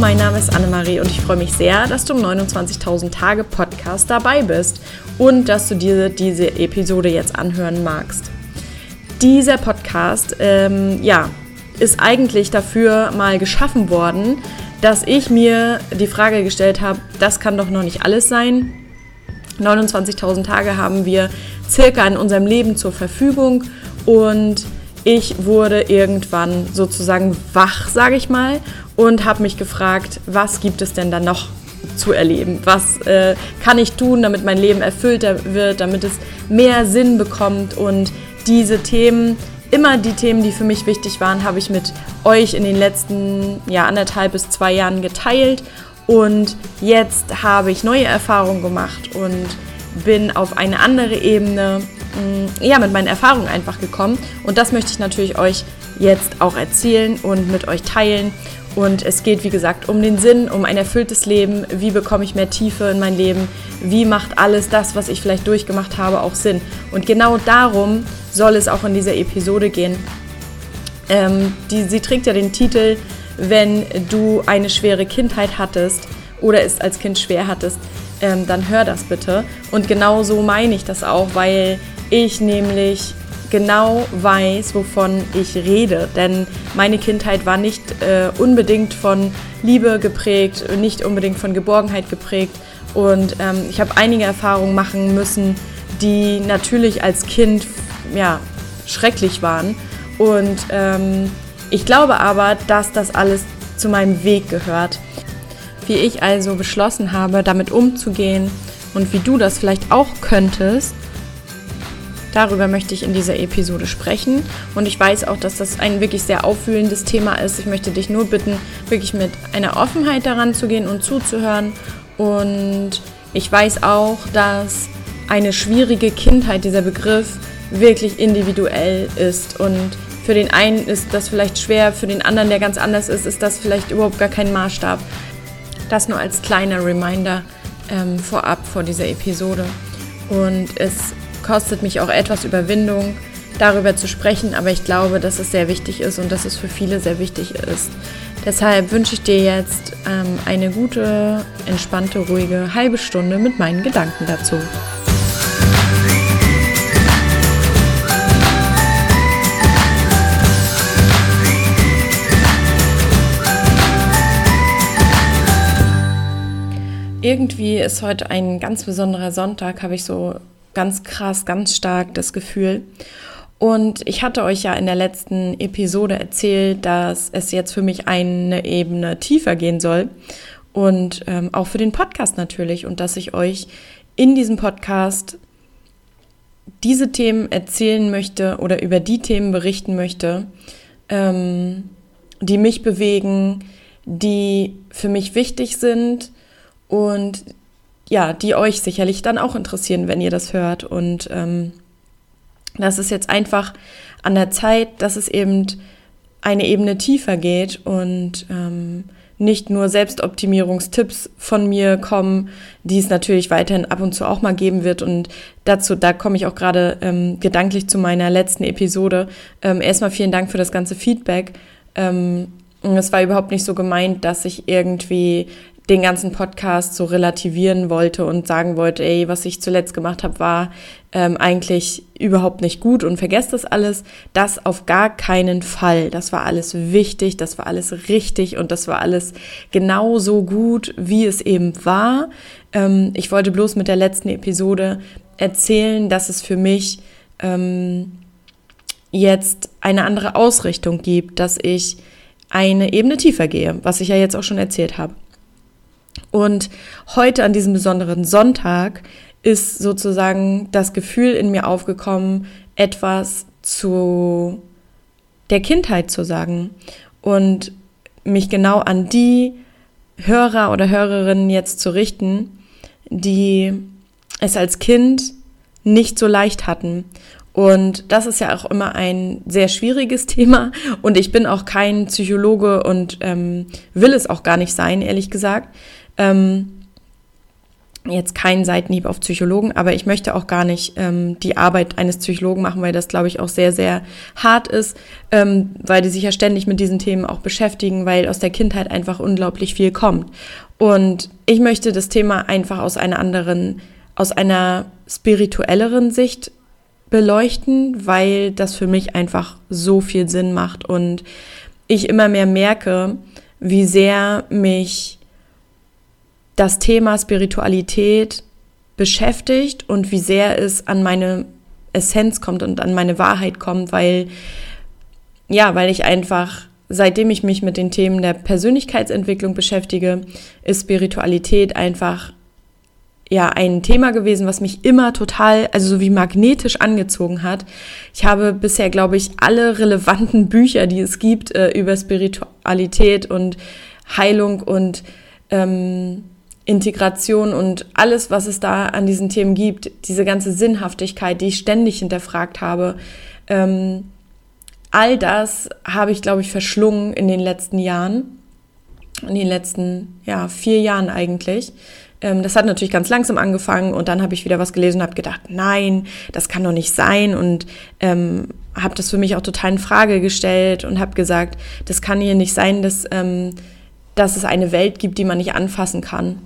mein Name ist Annemarie und ich freue mich sehr, dass du im 29.000 Tage Podcast dabei bist und dass du dir diese Episode jetzt anhören magst. Dieser Podcast, ähm, ja, ist eigentlich dafür mal geschaffen worden, dass ich mir die Frage gestellt habe, das kann doch noch nicht alles sein. 29.000 Tage haben wir circa in unserem Leben zur Verfügung und ich wurde irgendwann sozusagen wach, sage ich mal, und habe mich gefragt, was gibt es denn da noch zu erleben? Was äh, kann ich tun, damit mein Leben erfüllter wird, damit es mehr Sinn bekommt? Und diese Themen, immer die Themen, die für mich wichtig waren, habe ich mit euch in den letzten ja, anderthalb bis zwei Jahren geteilt. Und jetzt habe ich neue Erfahrungen gemacht und bin auf eine andere Ebene mm, ja, mit meinen Erfahrungen einfach gekommen. Und das möchte ich natürlich euch jetzt auch erzählen und mit euch teilen. Und es geht, wie gesagt, um den Sinn, um ein erfülltes Leben. Wie bekomme ich mehr Tiefe in mein Leben? Wie macht alles das, was ich vielleicht durchgemacht habe, auch Sinn? Und genau darum soll es auch in dieser Episode gehen. Ähm, die, sie trägt ja den Titel, wenn du eine schwere Kindheit hattest oder es als Kind schwer hattest, ähm, dann hör das bitte. Und genau so meine ich das auch, weil ich nämlich genau weiß, wovon ich rede. Denn meine Kindheit war nicht äh, unbedingt von Liebe geprägt, nicht unbedingt von Geborgenheit geprägt. Und ähm, ich habe einige Erfahrungen machen müssen, die natürlich als Kind ja, schrecklich waren. Und ähm, ich glaube aber, dass das alles zu meinem Weg gehört. Wie ich also beschlossen habe, damit umzugehen und wie du das vielleicht auch könntest, Darüber möchte ich in dieser Episode sprechen und ich weiß auch, dass das ein wirklich sehr aufwühlendes Thema ist. Ich möchte dich nur bitten, wirklich mit einer Offenheit daran zu gehen und zuzuhören. Und ich weiß auch, dass eine schwierige Kindheit, dieser Begriff, wirklich individuell ist und für den einen ist das vielleicht schwer, für den anderen, der ganz anders ist, ist das vielleicht überhaupt gar kein Maßstab. Das nur als kleiner Reminder ähm, vorab vor dieser Episode. Und es kostet mich auch etwas Überwindung, darüber zu sprechen, aber ich glaube, dass es sehr wichtig ist und dass es für viele sehr wichtig ist. Deshalb wünsche ich dir jetzt ähm, eine gute, entspannte, ruhige halbe Stunde mit meinen Gedanken dazu. Irgendwie ist heute ein ganz besonderer Sonntag, habe ich so ganz krass, ganz stark das Gefühl. Und ich hatte euch ja in der letzten Episode erzählt, dass es jetzt für mich eine Ebene tiefer gehen soll. Und ähm, auch für den Podcast natürlich. Und dass ich euch in diesem Podcast diese Themen erzählen möchte oder über die Themen berichten möchte, ähm, die mich bewegen, die für mich wichtig sind und ja, die euch sicherlich dann auch interessieren, wenn ihr das hört. Und ähm, das ist jetzt einfach an der Zeit, dass es eben eine Ebene tiefer geht und ähm, nicht nur Selbstoptimierungstipps von mir kommen, die es natürlich weiterhin ab und zu auch mal geben wird. Und dazu, da komme ich auch gerade ähm, gedanklich zu meiner letzten Episode. Ähm, erstmal vielen Dank für das ganze Feedback. Ähm, es war überhaupt nicht so gemeint, dass ich irgendwie den ganzen Podcast so relativieren wollte und sagen wollte, ey, was ich zuletzt gemacht habe, war ähm, eigentlich überhaupt nicht gut und vergesst das alles. Das auf gar keinen Fall. Das war alles wichtig, das war alles richtig und das war alles genauso gut, wie es eben war. Ähm, ich wollte bloß mit der letzten Episode erzählen, dass es für mich ähm, jetzt eine andere Ausrichtung gibt, dass ich eine Ebene tiefer gehe, was ich ja jetzt auch schon erzählt habe. Und heute an diesem besonderen Sonntag ist sozusagen das Gefühl in mir aufgekommen, etwas zu der Kindheit zu sagen und mich genau an die Hörer oder Hörerinnen jetzt zu richten, die es als Kind nicht so leicht hatten. Und das ist ja auch immer ein sehr schwieriges Thema. Und ich bin auch kein Psychologe und ähm, will es auch gar nicht sein, ehrlich gesagt. Ähm, jetzt kein Seitenhieb auf Psychologen, aber ich möchte auch gar nicht ähm, die Arbeit eines Psychologen machen, weil das, glaube ich, auch sehr, sehr hart ist, ähm, weil die sich ja ständig mit diesen Themen auch beschäftigen, weil aus der Kindheit einfach unglaublich viel kommt. Und ich möchte das Thema einfach aus einer anderen, aus einer spirituelleren Sicht beleuchten, weil das für mich einfach so viel Sinn macht und ich immer mehr merke, wie sehr mich das Thema Spiritualität beschäftigt und wie sehr es an meine Essenz kommt und an meine Wahrheit kommt, weil, ja, weil ich einfach, seitdem ich mich mit den Themen der Persönlichkeitsentwicklung beschäftige, ist Spiritualität einfach ja ein Thema gewesen, was mich immer total, also so wie magnetisch angezogen hat. Ich habe bisher, glaube ich, alle relevanten Bücher, die es gibt, äh, über Spiritualität und Heilung und ähm, Integration und alles, was es da an diesen Themen gibt, diese ganze Sinnhaftigkeit, die ich ständig hinterfragt habe, ähm, all das habe ich, glaube ich, verschlungen in den letzten Jahren, in den letzten ja, vier Jahren eigentlich. Ähm, das hat natürlich ganz langsam angefangen und dann habe ich wieder was gelesen und habe gedacht, nein, das kann doch nicht sein und ähm, habe das für mich auch total in Frage gestellt und habe gesagt, das kann hier nicht sein, dass, ähm, dass es eine Welt gibt, die man nicht anfassen kann.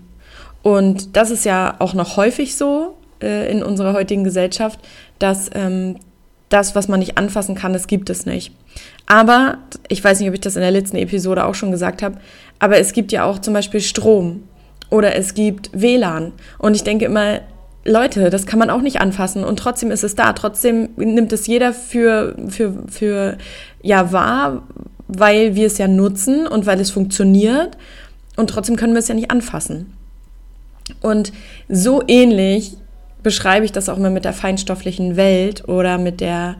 Und das ist ja auch noch häufig so äh, in unserer heutigen Gesellschaft, dass ähm, das, was man nicht anfassen kann, das gibt es nicht. Aber, ich weiß nicht, ob ich das in der letzten Episode auch schon gesagt habe, aber es gibt ja auch zum Beispiel Strom oder es gibt WLAN. Und ich denke immer, Leute, das kann man auch nicht anfassen und trotzdem ist es da. Trotzdem nimmt es jeder für, für, für ja wahr, weil wir es ja nutzen und weil es funktioniert und trotzdem können wir es ja nicht anfassen. Und so ähnlich beschreibe ich das auch immer mit der feinstofflichen Welt oder mit der,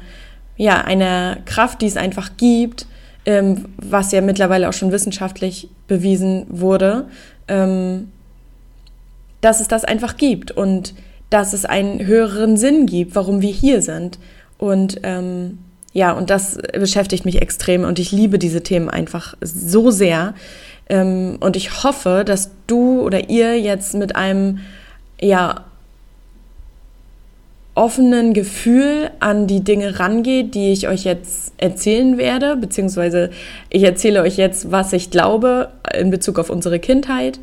ja, einer Kraft, die es einfach gibt, ähm, was ja mittlerweile auch schon wissenschaftlich bewiesen wurde, ähm, dass es das einfach gibt und dass es einen höheren Sinn gibt, warum wir hier sind. Und ähm, ja, und das beschäftigt mich extrem und ich liebe diese Themen einfach so sehr, und ich hoffe, dass du oder ihr jetzt mit einem, ja, offenen Gefühl an die Dinge rangeht, die ich euch jetzt erzählen werde, beziehungsweise ich erzähle euch jetzt, was ich glaube in Bezug auf unsere Kindheit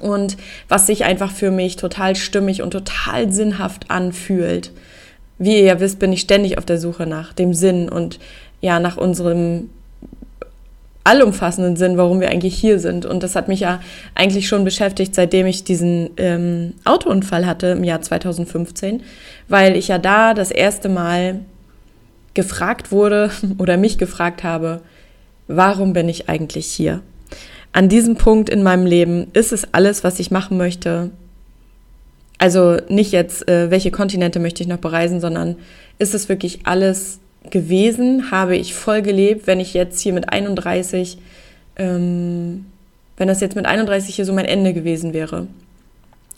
und was sich einfach für mich total stimmig und total sinnhaft anfühlt. Wie ihr ja wisst, bin ich ständig auf der Suche nach dem Sinn und ja, nach unserem allumfassenden Sinn, warum wir eigentlich hier sind. Und das hat mich ja eigentlich schon beschäftigt, seitdem ich diesen ähm, Autounfall hatte im Jahr 2015, weil ich ja da das erste Mal gefragt wurde oder mich gefragt habe, warum bin ich eigentlich hier? An diesem Punkt in meinem Leben ist es alles, was ich machen möchte. Also nicht jetzt, äh, welche Kontinente möchte ich noch bereisen, sondern ist es wirklich alles gewesen, habe ich voll gelebt, wenn ich jetzt hier mit 31, ähm, wenn das jetzt mit 31 hier so mein Ende gewesen wäre.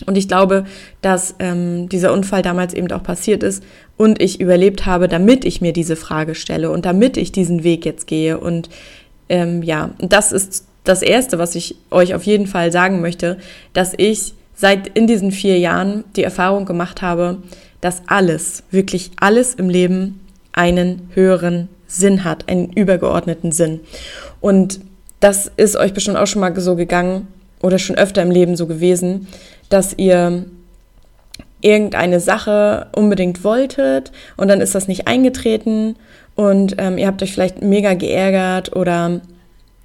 Und ich glaube, dass ähm, dieser Unfall damals eben auch passiert ist und ich überlebt habe, damit ich mir diese Frage stelle und damit ich diesen Weg jetzt gehe. Und ähm, ja, das ist das Erste, was ich euch auf jeden Fall sagen möchte, dass ich seit in diesen vier Jahren die Erfahrung gemacht habe, dass alles, wirklich alles im Leben einen höheren Sinn hat, einen übergeordneten Sinn. Und das ist euch bestimmt auch schon mal so gegangen oder schon öfter im Leben so gewesen, dass ihr irgendeine Sache unbedingt wolltet und dann ist das nicht eingetreten und ähm, ihr habt euch vielleicht mega geärgert oder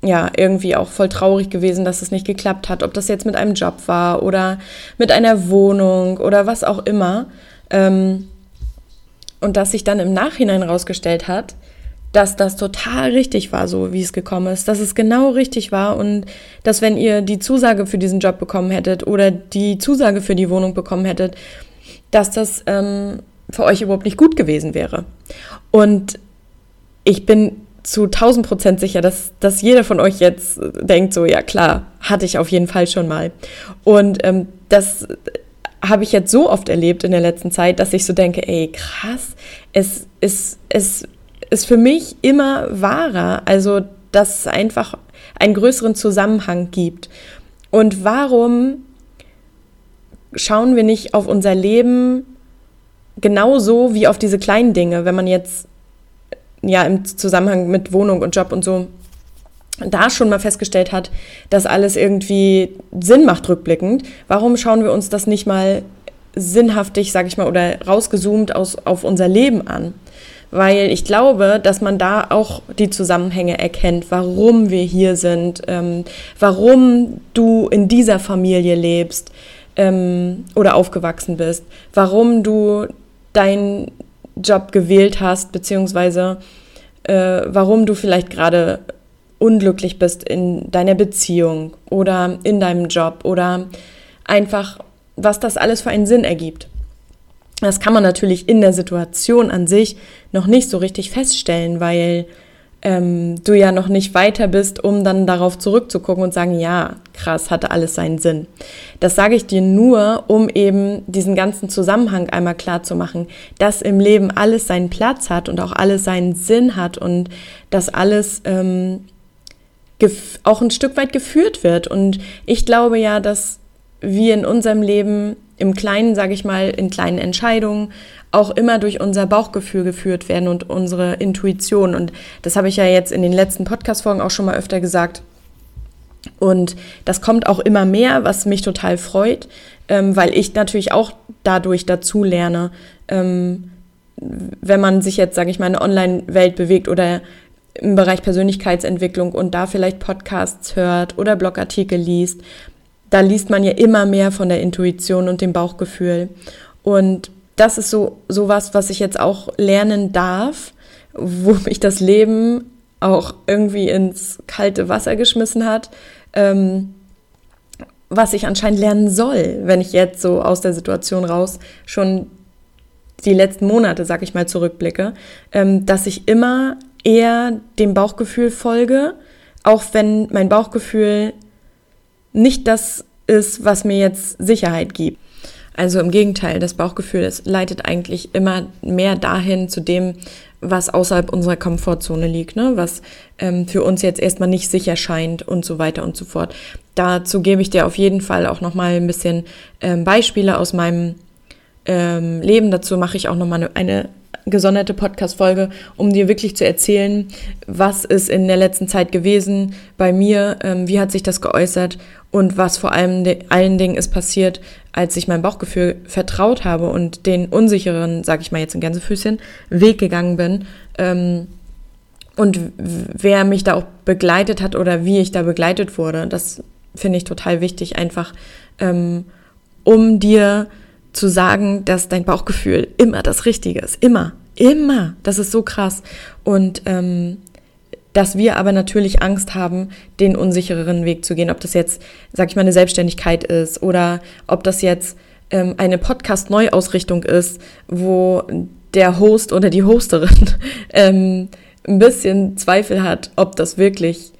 ja, irgendwie auch voll traurig gewesen, dass es nicht geklappt hat, ob das jetzt mit einem Job war oder mit einer Wohnung oder was auch immer. Ähm, und dass sich dann im Nachhinein rausgestellt hat, dass das total richtig war, so wie es gekommen ist, dass es genau richtig war und dass wenn ihr die Zusage für diesen Job bekommen hättet oder die Zusage für die Wohnung bekommen hättet, dass das ähm, für euch überhaupt nicht gut gewesen wäre. Und ich bin zu 1000 Prozent sicher, dass, dass jeder von euch jetzt denkt, so, ja klar, hatte ich auf jeden Fall schon mal. Und ähm, das habe ich jetzt so oft erlebt in der letzten Zeit, dass ich so denke, ey, krass, es ist, es ist für mich immer wahrer. Also, dass es einfach einen größeren Zusammenhang gibt. Und warum schauen wir nicht auf unser Leben genauso wie auf diese kleinen Dinge, wenn man jetzt ja im Zusammenhang mit Wohnung und Job und so da schon mal festgestellt hat, dass alles irgendwie Sinn macht rückblickend, warum schauen wir uns das nicht mal sinnhaftig, sag ich mal, oder rausgezoomt aus, auf unser Leben an? Weil ich glaube, dass man da auch die Zusammenhänge erkennt, warum wir hier sind, ähm, warum du in dieser Familie lebst ähm, oder aufgewachsen bist, warum du deinen Job gewählt hast, beziehungsweise äh, warum du vielleicht gerade unglücklich bist in deiner Beziehung oder in deinem Job oder einfach, was das alles für einen Sinn ergibt. Das kann man natürlich in der Situation an sich noch nicht so richtig feststellen, weil ähm, du ja noch nicht weiter bist, um dann darauf zurückzugucken und sagen, ja, krass, hatte alles seinen Sinn. Das sage ich dir nur, um eben diesen ganzen Zusammenhang einmal klar zu machen, dass im Leben alles seinen Platz hat und auch alles seinen Sinn hat und dass alles ähm, auch ein Stück weit geführt wird. Und ich glaube ja, dass wir in unserem Leben im Kleinen, sage ich mal, in kleinen Entscheidungen auch immer durch unser Bauchgefühl geführt werden und unsere Intuition. Und das habe ich ja jetzt in den letzten Podcast-Folgen auch schon mal öfter gesagt. Und das kommt auch immer mehr, was mich total freut, ähm, weil ich natürlich auch dadurch dazu lerne, ähm, wenn man sich jetzt, sage ich mal, in der Online-Welt bewegt oder im Bereich Persönlichkeitsentwicklung und da vielleicht Podcasts hört oder Blogartikel liest, da liest man ja immer mehr von der Intuition und dem Bauchgefühl. Und das ist so sowas, was ich jetzt auch lernen darf, wo mich das Leben auch irgendwie ins kalte Wasser geschmissen hat, ähm, was ich anscheinend lernen soll, wenn ich jetzt so aus der Situation raus schon die letzten Monate, sag ich mal, zurückblicke, ähm, dass ich immer eher dem Bauchgefühl folge, auch wenn mein Bauchgefühl nicht das ist, was mir jetzt Sicherheit gibt. Also im Gegenteil, das Bauchgefühl, es leitet eigentlich immer mehr dahin zu dem, was außerhalb unserer Komfortzone liegt, ne? was ähm, für uns jetzt erstmal nicht sicher scheint und so weiter und so fort. Dazu gebe ich dir auf jeden Fall auch nochmal ein bisschen ähm, Beispiele aus meinem ähm, Leben. Dazu mache ich auch nochmal eine, eine gesonderte Podcast-Folge, um dir wirklich zu erzählen, was ist in der letzten Zeit gewesen bei mir, ähm, wie hat sich das geäußert und was vor allem allen Dingen ist passiert, als ich meinem Bauchgefühl vertraut habe und den unsicheren, sag ich mal jetzt in Gänsefüßchen, Weg gegangen bin. Ähm, und wer mich da auch begleitet hat oder wie ich da begleitet wurde, das finde ich total wichtig, einfach ähm, um dir zu sagen, dass dein Bauchgefühl immer das Richtige ist. Immer, immer. Das ist so krass. Und ähm, dass wir aber natürlich Angst haben, den unsichereren Weg zu gehen. Ob das jetzt, sag ich mal, eine Selbstständigkeit ist oder ob das jetzt ähm, eine Podcast-Neuausrichtung ist, wo der Host oder die Hosterin ähm, ein bisschen Zweifel hat, ob das wirklich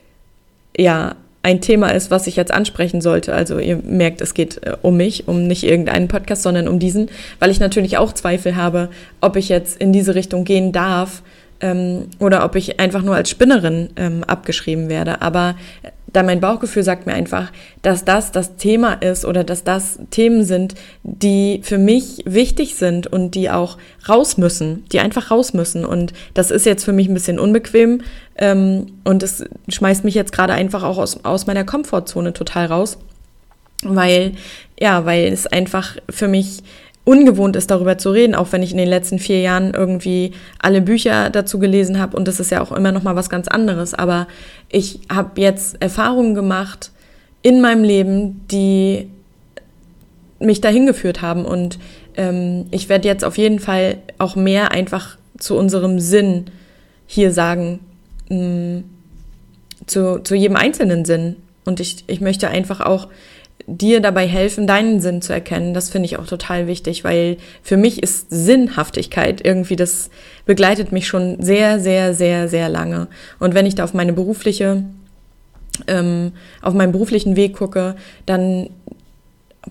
ja ein Thema ist, was ich jetzt ansprechen sollte. Also ihr merkt, es geht äh, um mich, um nicht irgendeinen Podcast, sondern um diesen, weil ich natürlich auch Zweifel habe, ob ich jetzt in diese Richtung gehen darf ähm, oder ob ich einfach nur als Spinnerin ähm, abgeschrieben werde. Aber da mein Bauchgefühl sagt mir einfach, dass das das Thema ist oder dass das Themen sind, die für mich wichtig sind und die auch raus müssen, die einfach raus müssen. Und das ist jetzt für mich ein bisschen unbequem ähm, und es schmeißt mich jetzt gerade einfach auch aus, aus meiner Komfortzone total raus, weil, ja, weil es einfach für mich ungewohnt ist, darüber zu reden, auch wenn ich in den letzten vier Jahren irgendwie alle Bücher dazu gelesen habe und das ist ja auch immer noch mal was ganz anderes. Aber ich habe jetzt Erfahrungen gemacht in meinem Leben, die mich dahin geführt haben und ähm, ich werde jetzt auf jeden Fall auch mehr einfach zu unserem Sinn hier sagen, mh, mm, zu, zu jedem einzelnen Sinn. Und ich, ich möchte einfach auch dir dabei helfen, deinen Sinn zu erkennen. Das finde ich auch total wichtig, weil für mich ist Sinnhaftigkeit irgendwie, das begleitet mich schon sehr, sehr, sehr, sehr lange. Und wenn ich da auf meine berufliche, ähm, auf meinen beruflichen Weg gucke, dann,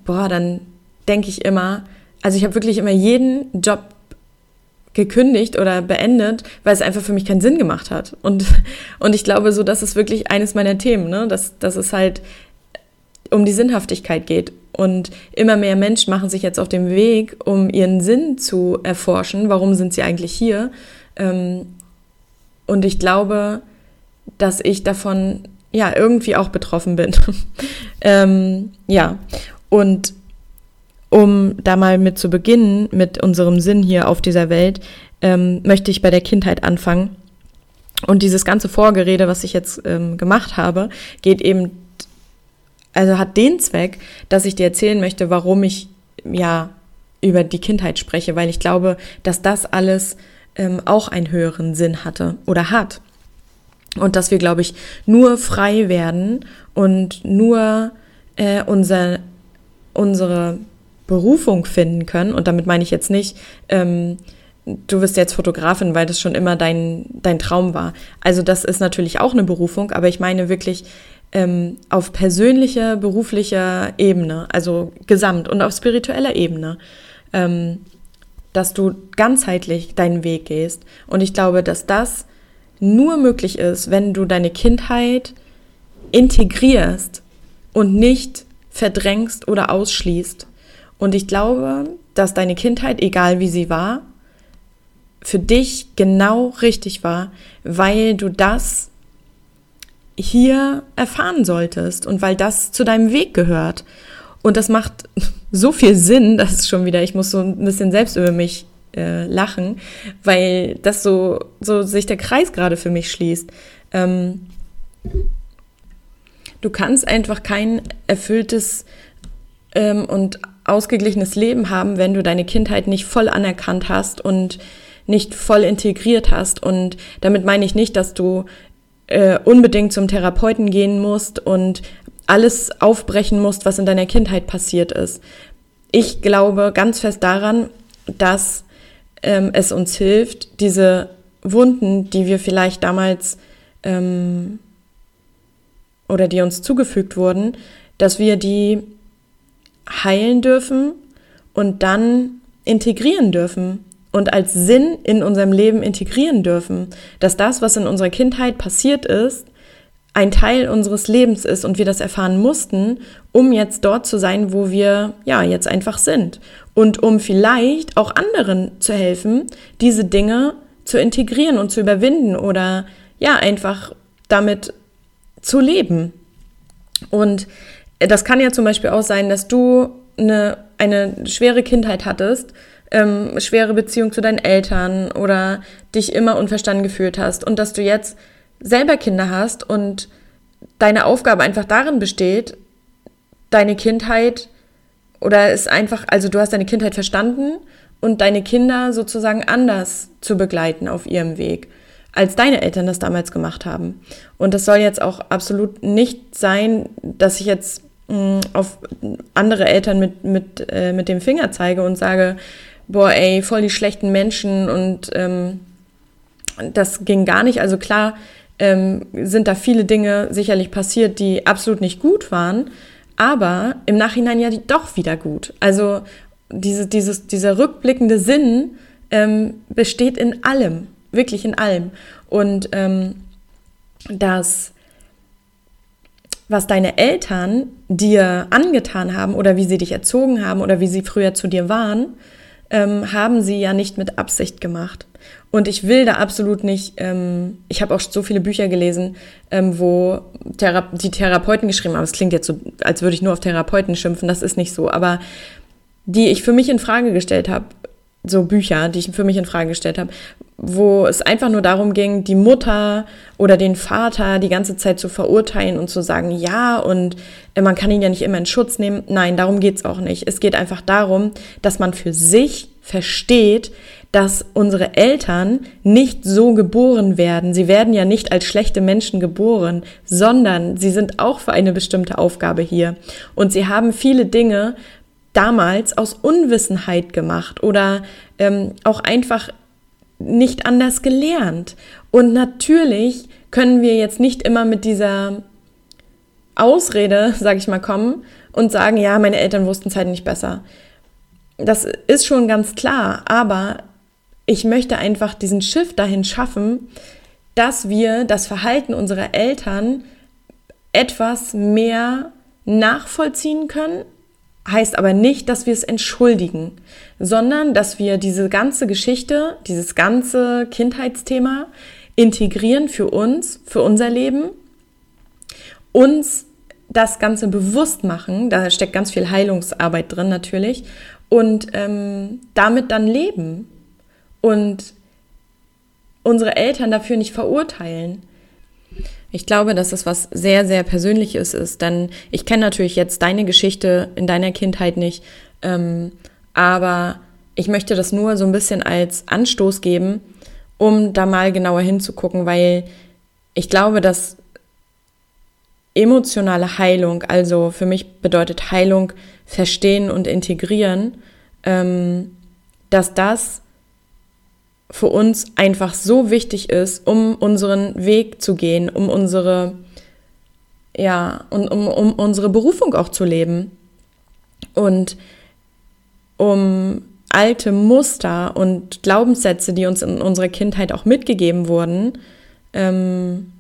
boah, dann denke ich immer, also ich habe wirklich immer jeden Job gekündigt oder beendet, weil es einfach für mich keinen Sinn gemacht hat. Und, und ich glaube, so, das ist wirklich eines meiner Themen, ne? dass, dass es halt um die Sinnhaftigkeit geht. Und immer mehr Menschen machen sich jetzt auf den Weg, um ihren Sinn zu erforschen. Warum sind sie eigentlich hier? Ähm, und ich glaube, dass ich davon ja irgendwie auch betroffen bin. ähm, ja, und um da mal mit zu beginnen, mit unserem Sinn hier auf dieser Welt, ähm, möchte ich bei der Kindheit anfangen. Und dieses ganze Vorgerede, was ich jetzt ähm, gemacht habe, geht eben, also hat den Zweck, dass ich dir erzählen möchte, warum ich ja über die Kindheit spreche, weil ich glaube, dass das alles ähm, auch einen höheren Sinn hatte oder hat. Und dass wir, glaube ich, nur frei werden und nur äh, unser, unsere Berufung finden können. Und damit meine ich jetzt nicht, ähm, du wirst jetzt Fotografin, weil das schon immer dein, dein Traum war. Also das ist natürlich auch eine Berufung, aber ich meine wirklich ähm, auf persönlicher, beruflicher Ebene, also gesamt und auf spiritueller Ebene, ähm, dass du ganzheitlich deinen Weg gehst. Und ich glaube, dass das nur möglich ist, wenn du deine Kindheit integrierst und nicht verdrängst oder ausschließt. Und ich glaube, dass deine Kindheit, egal wie sie war, für dich genau richtig war, weil du das hier erfahren solltest und weil das zu deinem Weg gehört. Und das macht so viel Sinn, dass schon wieder, ich muss so ein bisschen selbst über mich äh, lachen, weil das so, so sich der Kreis gerade für mich schließt. Ähm, du kannst einfach kein erfülltes ähm, und ausgeglichenes Leben haben, wenn du deine Kindheit nicht voll anerkannt hast und nicht voll integriert hast. Und damit meine ich nicht, dass du äh, unbedingt zum Therapeuten gehen musst und alles aufbrechen musst, was in deiner Kindheit passiert ist. Ich glaube ganz fest daran, dass ähm, es uns hilft, diese Wunden, die wir vielleicht damals ähm, oder die uns zugefügt wurden, dass wir die heilen dürfen und dann integrieren dürfen und als Sinn in unserem Leben integrieren dürfen, dass das, was in unserer Kindheit passiert ist, ein Teil unseres Lebens ist und wir das erfahren mussten, um jetzt dort zu sein, wo wir ja jetzt einfach sind und um vielleicht auch anderen zu helfen, diese Dinge zu integrieren und zu überwinden oder ja einfach damit zu leben. Und das kann ja zum Beispiel auch sein, dass du eine, eine schwere Kindheit hattest ähm, schwere Beziehung zu deinen Eltern oder dich immer unverstanden gefühlt hast und dass du jetzt selber Kinder hast und deine Aufgabe einfach darin besteht, deine Kindheit oder ist einfach, also du hast deine Kindheit verstanden und deine Kinder sozusagen anders zu begleiten auf ihrem Weg, als deine Eltern das damals gemacht haben. Und das soll jetzt auch absolut nicht sein, dass ich jetzt mh, mm, auf andere Eltern mit, mit, äh, mit dem Finger zeige und sage, boah, ey, voll die schlechten Menschen und ähm, das ging gar nicht. Also klar ähm, sind da viele Dinge sicherlich passiert, die absolut nicht gut waren, aber im Nachhinein ja doch wieder gut. Also diese, dieses, dieser rückblickende Sinn ähm, besteht in allem, wirklich in allem. Und ähm, das, was deine Eltern dir angetan haben oder wie sie dich erzogen haben oder wie sie früher zu dir waren, ähm, haben sie ja nicht mit Absicht gemacht. Und ich will da absolut nicht, ähm, ich habe auch so viele Bücher gelesen, ähm, wo Thera die Therapeuten geschrieben haben. Es klingt jetzt so, als würde ich nur auf Therapeuten schimpfen, das ist nicht so. Aber die ich für mich in Frage gestellt habe, so Bücher, die ich für mich in Frage gestellt habe, wo es einfach nur darum ging, die Mutter oder den Vater die ganze Zeit zu verurteilen und zu sagen, ja, und äh, man kann ihn ja nicht immer in Schutz nehmen. Nein, darum geht's auch nicht. Es geht einfach darum, dass man für sich versteht, dass unsere Eltern nicht so geboren werden. Sie werden ja nicht als schlechte Menschen geboren, sondern sie sind auch für eine bestimmte Aufgabe hier. Und sie haben viele Dinge damals aus Unwissenheit gemacht oder ähm, auch einfach nicht anders gelernt. Und natürlich können wir jetzt nicht immer mit dieser Ausrede, sag ich mal, kommen und sagen, ja, meine Eltern wussten es halt nicht besser. Das ist schon ganz klar, aber ich möchte einfach diesen Shift dahin schaffen, dass wir das Verhalten unserer Eltern etwas mehr nachvollziehen können heißt aber nicht, dass wir es entschuldigen, sondern dass wir diese ganze Geschichte, dieses ganze Kindheitsthema integrieren für uns, für unser Leben, uns das Ganze bewusst machen, da steckt ganz viel Heilungsarbeit drin natürlich, und ähm, damit dann leben und unsere Eltern dafür nicht verurteilen. Ich glaube, dass das was sehr, sehr Persönliches ist, denn ich kenne natürlich jetzt deine Geschichte in deiner Kindheit nicht, ähm, aber ich möchte das nur so ein bisschen als Anstoß geben, um da mal genauer hinzugucken, weil ich glaube, dass emotionale Heilung, also für mich bedeutet Heilung verstehen und integrieren, ähm, dass das für uns einfach so wichtig ist, um unseren Weg zu gehen, um unsere, ja, um, um, um unsere Berufung auch zu leben. Und um alte Muster und Glaubenssätze, die uns in unserer Kindheit auch mitgegeben wurden, ähm,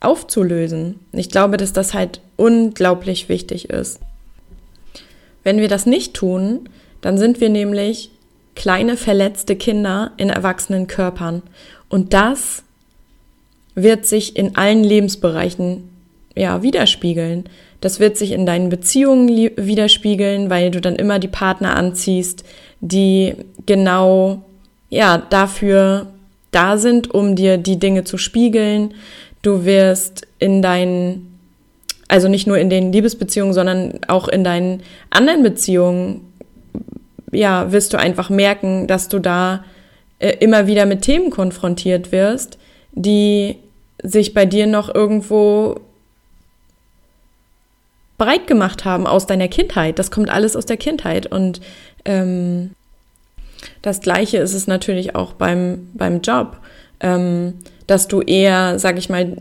aufzulösen. Ich glaube, dass das halt unglaublich wichtig ist. Wenn wir das nicht tun, dann sind wir nämlich kleine verletzte Kinder in erwachsenen Körpern. Und das wird sich in allen Lebensbereichen ja widerspiegeln. Das wird sich in deinen Beziehungen widerspiegeln, weil du dann immer die Partner anziehst, die genau ja dafür da sind, um dir die Dinge zu spiegeln. Du wirst in deinen, also nicht nur in den Liebesbeziehungen, sondern auch in deinen anderen Beziehungen, ja, wirst du einfach merken, dass du da äh, immer wieder mit Themen konfrontiert wirst, die sich bei dir noch irgendwo breit gemacht haben aus deiner Kindheit. Das kommt alles aus der Kindheit. Und ähm, das Gleiche ist es natürlich auch beim, beim Job. Ähm, dass du eher, sag ich mal,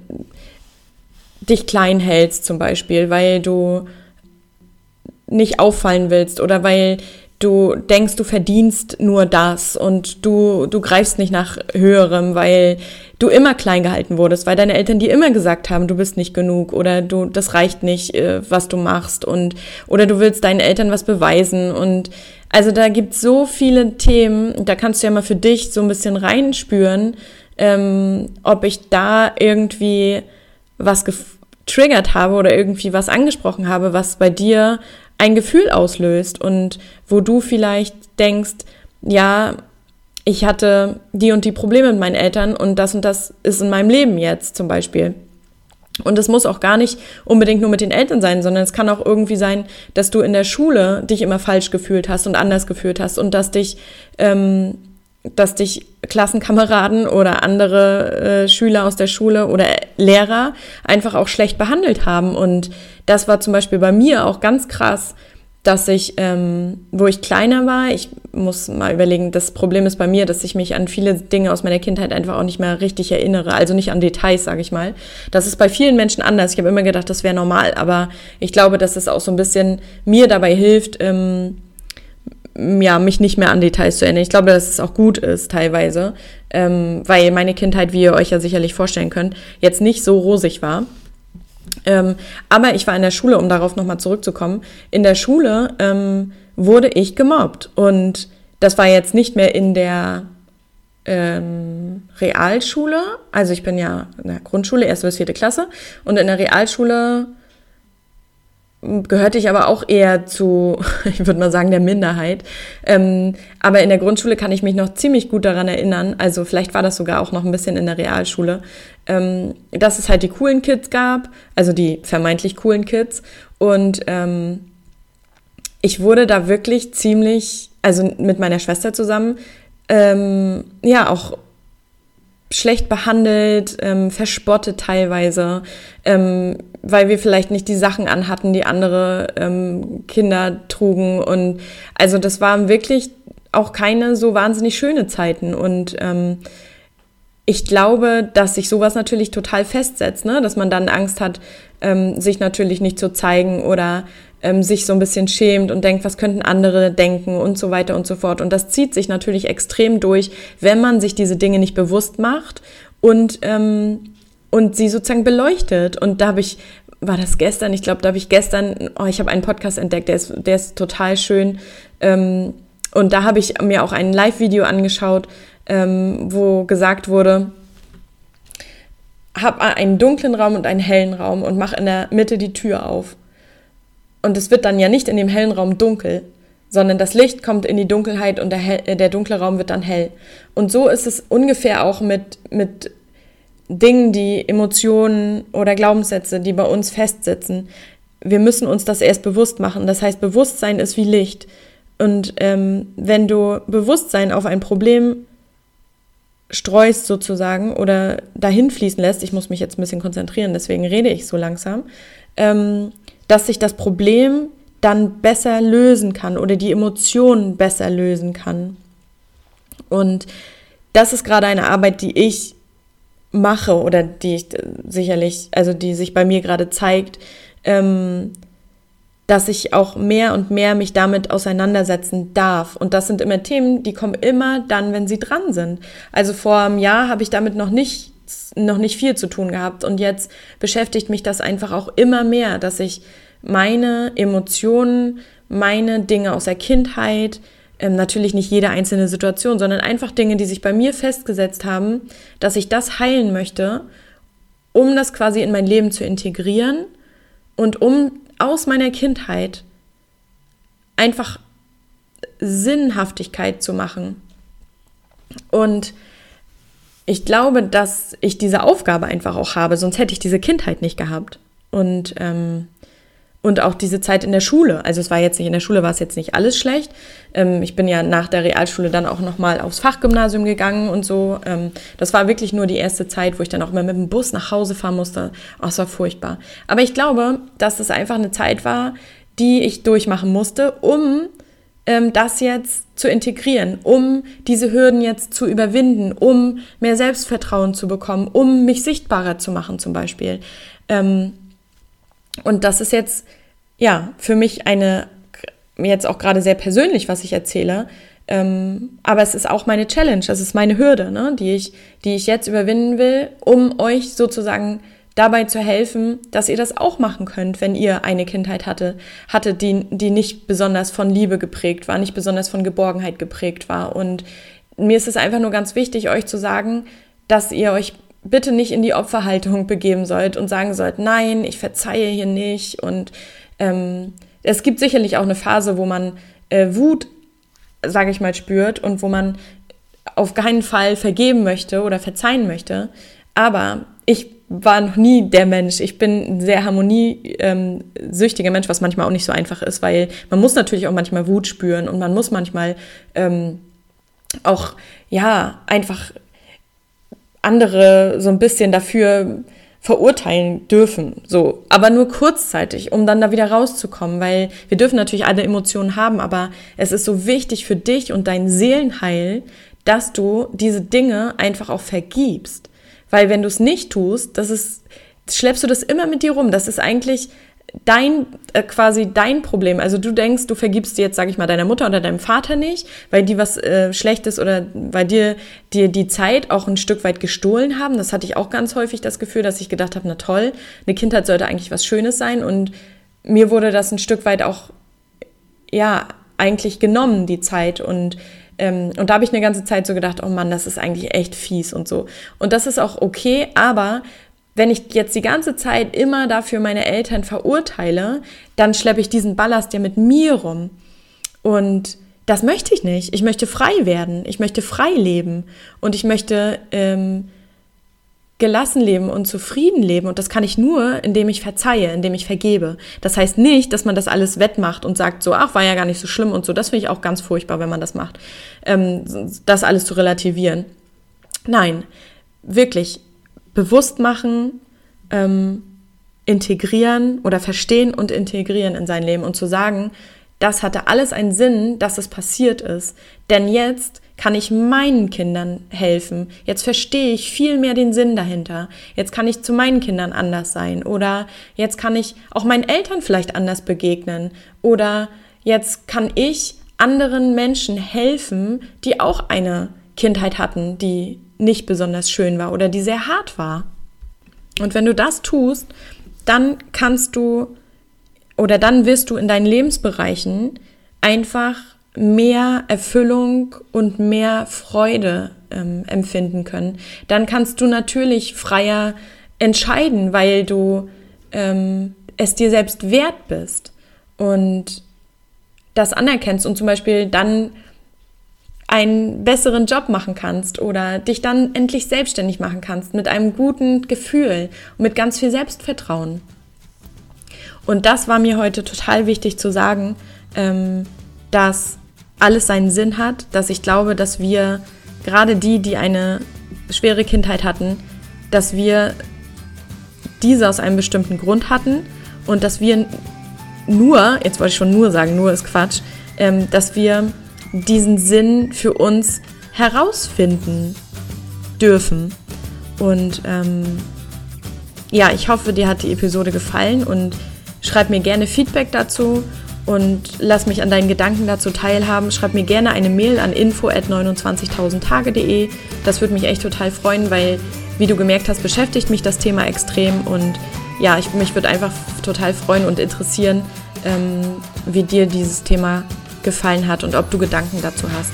dich klein hältst zum Beispiel, weil du nicht auffallen willst oder weil du denkst, du verdienst nur das und du, du greifst nicht nach höherem, weil du immer klein gehalten wurdest, weil deine Eltern dir immer gesagt haben, du bist nicht genug oder du, das reicht nicht, äh, was du machst und, oder du willst deinen Eltern was beweisen und also da gibt es so viele Themen, da kannst du ja mal für dich so ein bisschen reinspüren, ähm, ob ich da irgendwie was getriggert habe oder irgendwie was angesprochen habe, was bei dir ein Gefühl auslöst und wo du vielleicht denkst, ja, ich hatte die und die Probleme mit meinen Eltern und das und das ist in meinem Leben jetzt zum Beispiel. Und es muss auch gar nicht unbedingt nur mit den Eltern sein, sondern es kann auch irgendwie sein, dass du in der Schule dich immer falsch gefühlt hast und anders gefühlt hast und dass dich ähm, dass dich Klassenkameraden oder andere äh, Schüler aus der Schule oder Lehrer einfach auch schlecht behandelt haben. Und das war zum Beispiel bei mir auch ganz krass, dass ich, ähm, wo ich kleiner war, ich muss mal überlegen, das Problem ist bei mir, dass ich mich an viele Dinge aus meiner Kindheit einfach auch nicht mehr richtig erinnere, also nicht an Details, sage ich mal. Das ist bei vielen Menschen anders. Ich habe immer gedacht, das wäre normal, aber ich glaube, dass es auch so ein bisschen mir dabei hilft, ähm, ja, mich nicht mehr an Details zu erinnern. Ich glaube, dass es auch gut ist teilweise, ähm, weil meine Kindheit, wie ihr euch ja sicherlich vorstellen könnt, jetzt nicht so rosig war. Ähm, aber ich war in der Schule, um darauf nochmal zurückzukommen. In der Schule ähm, wurde ich gemobbt und das war jetzt nicht mehr in der ähm, Realschule. Also ich bin ja in der Grundschule, erste bis vierte Klasse und in der Realschule gehörte ich aber auch eher zu, ich würde mal sagen, der Minderheit. Ähm, aber in der Grundschule kann ich mich noch ziemlich gut daran erinnern, also vielleicht war das sogar auch noch ein bisschen in der Realschule, ähm, dass es halt die coolen Kids gab, also die vermeintlich coolen Kids. Und ähm, ich wurde da wirklich ziemlich, also mit meiner Schwester zusammen, ähm, ja, auch schlecht behandelt, ähm, verspottet teilweise, ähm, weil wir vielleicht nicht die Sachen anhatten, die andere ähm, Kinder trugen. Und also das waren wirklich auch keine so wahnsinnig schöne Zeiten. Und ähm, ich glaube, dass sich sowas natürlich total festsetzt, ne? dass man dann Angst hat, ähm, sich natürlich nicht zu zeigen oder ähm, sich so ein bisschen schämt und denkt, was könnten andere denken und so weiter und so fort. Und das zieht sich natürlich extrem durch, wenn man sich diese Dinge nicht bewusst macht und, ähm, und sie sozusagen beleuchtet. Und da habe ich war das gestern? Ich glaube, da habe ich gestern, oh, ich habe einen Podcast entdeckt, der ist, der ist total schön. Ähm, und da habe ich mir auch ein Live-Video angeschaut, ähm, wo gesagt wurde, hab einen dunklen Raum und einen hellen Raum und mach in der Mitte die Tür auf. Und es wird dann ja nicht in dem hellen Raum dunkel, sondern das Licht kommt in die Dunkelheit und der, hell, äh, der dunkle Raum wird dann hell. Und so ist es ungefähr auch mit, mit Dingen, die Emotionen oder Glaubenssätze, die bei uns festsitzen. Wir müssen uns das erst bewusst machen. Das heißt, Bewusstsein ist wie Licht. Und ähm, wenn du Bewusstsein auf ein Problem streust sozusagen oder dahin fließen lässt, ich muss mich jetzt ein bisschen konzentrieren, deswegen rede ich so langsam, ähm, dass sich das Problem dann besser lösen kann oder die Emotionen besser lösen kann. Und das ist gerade eine Arbeit, die ich mache oder die ich sicherlich, also die sich bei mir gerade zeigt, ähm, dass ich auch mehr und mehr mich damit auseinandersetzen darf. Und das sind immer Themen, die kommen immer dann, wenn sie dran sind. Also vor einem Jahr habe ich damit noch nicht, noch nicht viel zu tun gehabt. Und jetzt beschäftigt mich das einfach auch immer mehr, dass ich meine Emotionen, meine Dinge aus der Kindheit, ähm, natürlich nicht jede einzelne Situation, sondern einfach Dinge, die sich bei mir festgesetzt haben, dass ich das heilen möchte, um das quasi in mein Leben zu integrieren und um aus meiner Kindheit einfach Sinnhaftigkeit zu machen. Und ich glaube, dass ich diese Aufgabe einfach auch habe, sonst hätte ich diese Kindheit nicht gehabt. Und ähm, und auch diese Zeit in der Schule. Also es war jetzt nicht, in der Schule war es jetzt nicht alles schlecht. Ähm, ich bin ja nach der Realschule dann auch nochmal aufs Fachgymnasium gegangen und so. Ähm, das war wirklich nur die erste Zeit, wo ich dann auch mal mit dem Bus nach Hause fahren musste. Oh, es war furchtbar. Aber ich glaube, dass es einfach eine Zeit war, die ich durchmachen musste, um das jetzt zu integrieren, um diese Hürden jetzt zu überwinden, um mehr Selbstvertrauen zu bekommen, um mich sichtbarer zu machen zum Beispiel. Ähm, und das ist jetzt, ja, für mich eine, jetzt auch gerade sehr persönlich, was ich erzähle, ähm, aber es ist auch meine Challenge, es ist meine Hürde, ne, die, ich, die ich jetzt überwinden will, um euch sozusagen dabei zu helfen, dass ihr das auch machen könnt, wenn ihr eine Kindheit hatte, hatte, die, die nicht besonders von Liebe geprägt war, nicht besonders von Geborgenheit geprägt war. Und mir ist es einfach nur ganz wichtig, euch zu sagen, dass ihr euch bitte nicht in die Opferhaltung begeben sollt und sagen sollt, nein, ich verzeihe hier nicht. Und ähm, es gibt sicherlich auch eine Phase, wo man äh, Wut, sage ich mal, spürt und wo man auf keinen Fall vergeben möchte oder verzeihen möchte. Aber ich war noch nie der Mensch. Ich bin ein sehr harmoniesüchtiger Mensch, was manchmal auch nicht so einfach ist, weil man muss natürlich auch manchmal Wut spüren und man muss manchmal ähm, auch ja einfach andere so ein bisschen dafür verurteilen dürfen, so, aber nur kurzzeitig, um dann da wieder rauszukommen, weil wir dürfen natürlich alle Emotionen haben, aber es ist so wichtig für dich und dein Seelenheil, dass du diese Dinge einfach auch vergibst, weil wenn du es nicht tust, das ist schleppst du das immer mit dir rum. Das ist eigentlich dein äh, quasi dein Problem. Also du denkst, du vergibst dir jetzt, sage ich mal, deiner Mutter oder deinem Vater nicht, weil die was äh, Schlechtes oder weil dir dir die Zeit auch ein Stück weit gestohlen haben. Das hatte ich auch ganz häufig das Gefühl, dass ich gedacht habe, na toll, eine Kindheit sollte eigentlich was Schönes sein und mir wurde das ein Stück weit auch ja eigentlich genommen die Zeit und ähm, und da habe ich eine ganze Zeit so gedacht, oh Mann, das ist eigentlich echt fies und so. Und das ist auch okay, aber wenn ich jetzt die ganze Zeit immer dafür meine Eltern verurteile, dann schleppe ich diesen Ballast ja mit mir rum. Und das möchte ich nicht. Ich möchte frei werden. Ich möchte frei leben. Und ich möchte ähm, gelassen leben und zufrieden leben. Und das kann ich nur, indem ich verzeihe, indem ich vergebe. Das heißt nicht, dass man das alles wettmacht und sagt so, ach, war ja gar nicht so schlimm und so. Das finde ich auch ganz furchtbar, wenn man das macht. Ähm, das alles zu relativieren. Nein, wirklich bewusst machen, ähm, integrieren oder verstehen und integrieren in sein Leben und zu sagen, das hatte alles einen Sinn, dass es passiert ist. Denn jetzt kann ich meinen Kindern helfen. Jetzt verstehe ich viel mehr den Sinn dahinter. Jetzt kann ich zu meinen Kindern anders sein. Oder jetzt kann ich auch meinen Eltern vielleicht anders begegnen. Oder jetzt kann ich anderen Menschen helfen, die auch eine Kindheit hatten, die nicht besonders schön war oder die sehr hart war. Und wenn du das tust, dann kannst du oder dann wirst du in deinen Lebensbereichen einfach mehr Erfüllung und mehr Freude ähm, empfinden können. Dann kannst du natürlich freier entscheiden, weil du ähm, es dir selbst wert bist und das anerkennst und zum Beispiel dann einen besseren Job machen kannst oder dich dann endlich selbstständig machen kannst mit einem guten Gefühl und mit ganz viel Selbstvertrauen. Und das war mir heute total wichtig zu sagen, ähm, dass alles seinen Sinn hat, dass ich glaube, dass wir, gerade die, die eine schwere Kindheit hatten, dass wir diese aus einem bestimmten Grund hatten und dass wir nur, jetzt wollte ich schon nur sagen, nur ist Quatsch, ähm, dass wir diesen Sinn für uns herausfinden dürfen. Und ähm, ja, ich hoffe, dir hat die Episode gefallen und schreib mir gerne Feedback dazu und lass mich an deinen Gedanken dazu teilhaben. Schreib mir gerne eine Mail an info at 29.000tage.de. Das würde mich echt total freuen, weil, wie du gemerkt hast, beschäftigt mich das Thema extrem und ja, ich, mich würde einfach total freuen und interessieren, ähm, wie dir dieses Thema gefallen hat und ob du Gedanken dazu hast.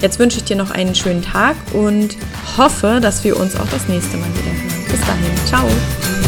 Jetzt wünsche ich dir noch einen schönen Tag und hoffe, dass wir uns auch das nächste Mal wieder hören. Bis dahin, ciao!